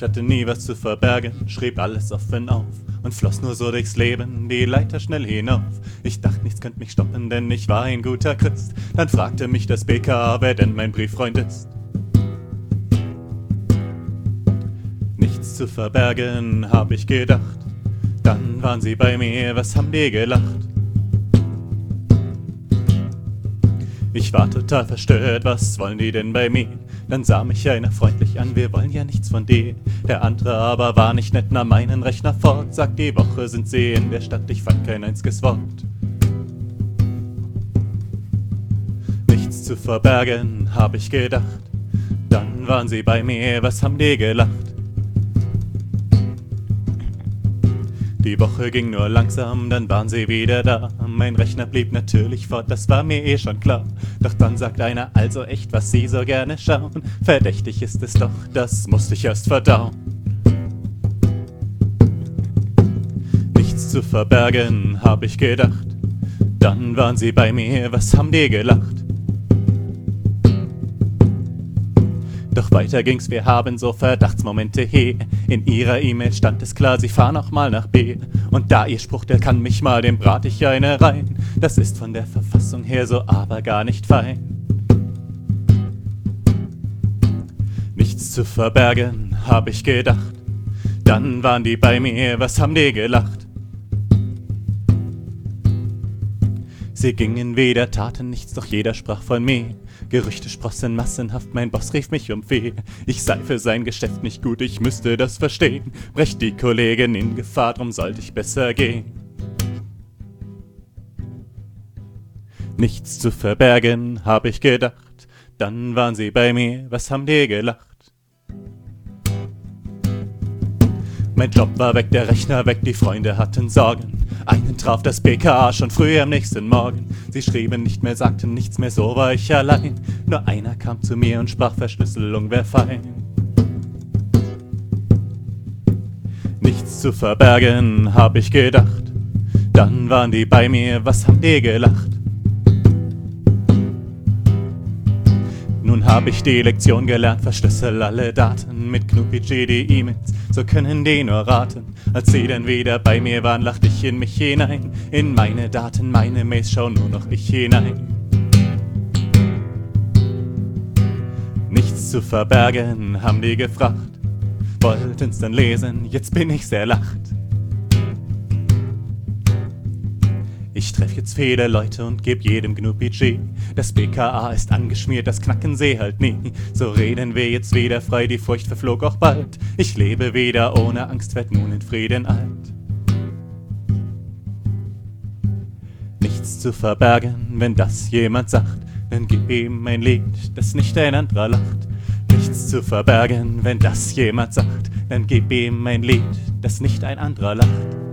Ich hatte nie was zu verbergen, schrieb alles offen auf und floss nur so durchs Leben die Leiter schnell hinauf. Ich dachte, nichts könnte mich stoppen, denn ich war ein guter Christ. Dann fragte mich das BKA, wer denn mein Brieffreund ist. Nichts zu verbergen, hab ich gedacht. Dann waren sie bei mir, was haben die gelacht? Ich war total verstört, was wollen die denn bei mir? Dann sah mich einer freundlich an, wir wollen ja nichts von dir. Der andere aber war nicht nett, nahm meinen Rechner fort, sagt, die Woche sind sie in der Stadt, ich fand kein einziges Wort. Nichts zu verbergen, hab ich gedacht. Dann waren sie bei mir, was haben die gelacht? Die Woche ging nur langsam, dann waren sie wieder da. Mein Rechner blieb natürlich fort, das war mir eh schon klar. Doch dann sagt einer, also echt, was sie so gerne schauen. Verdächtig ist es doch, das musste ich erst verdauen. Nichts zu verbergen, hab ich gedacht. Dann waren sie bei mir, was haben die gelacht? Weiter ging's, wir haben so Verdachtsmomente, he. In ihrer E-Mail stand es klar, sie fahren auch mal nach B. Und da ihr Spruch, der kann mich mal, dem brat ich eine rein. Das ist von der Verfassung her so aber gar nicht fein. Nichts zu verbergen, hab ich gedacht. Dann waren die bei mir, was haben die gelacht? Sie gingen weder, taten nichts, doch jeder sprach von mir. Gerüchte sprossen massenhaft, mein Boss rief mich um Weh. Ich sei für sein Geschäft nicht gut, ich müsste das verstehen. Brecht die Kollegin in Gefahr, drum sollte ich besser gehen. Nichts zu verbergen, hab ich gedacht. Dann waren sie bei mir, was haben die gelacht? Mein Job war weg, der Rechner weg, die Freunde hatten Sorgen. Einen traf das BKA schon früh am nächsten Morgen. Sie schrieben nicht mehr, sagten nichts mehr, so war ich allein. Nur einer kam zu mir und sprach, Verschlüsselung wär fein. Nichts zu verbergen, hab ich gedacht. Dann waren die bei mir, was haben die gelacht? Nun hab ich die Lektion gelernt, verschlüssel alle Daten mit KnuPG die E-Mails, so können die nur raten. Als sie dann wieder bei mir waren, lacht ich in mich hinein. In meine Daten, meine Mails, schau nur noch ich hinein. Nichts zu verbergen, haben die gefragt. Wollten's dann lesen, jetzt bin ich sehr lacht. Ich treff jetzt viele Leute und geb jedem GNU-PG. Das BKA ist angeschmiert, das knacken sie halt nie. So reden wir jetzt wieder frei, die Furcht verflog auch bald. Ich lebe wieder ohne Angst, werd nun in Frieden alt. Nichts zu verbergen, wenn das jemand sagt, dann gib ihm ein Lied, das nicht ein anderer lacht. Nichts zu verbergen, wenn das jemand sagt, dann gib ihm ein Lied, das nicht ein anderer lacht.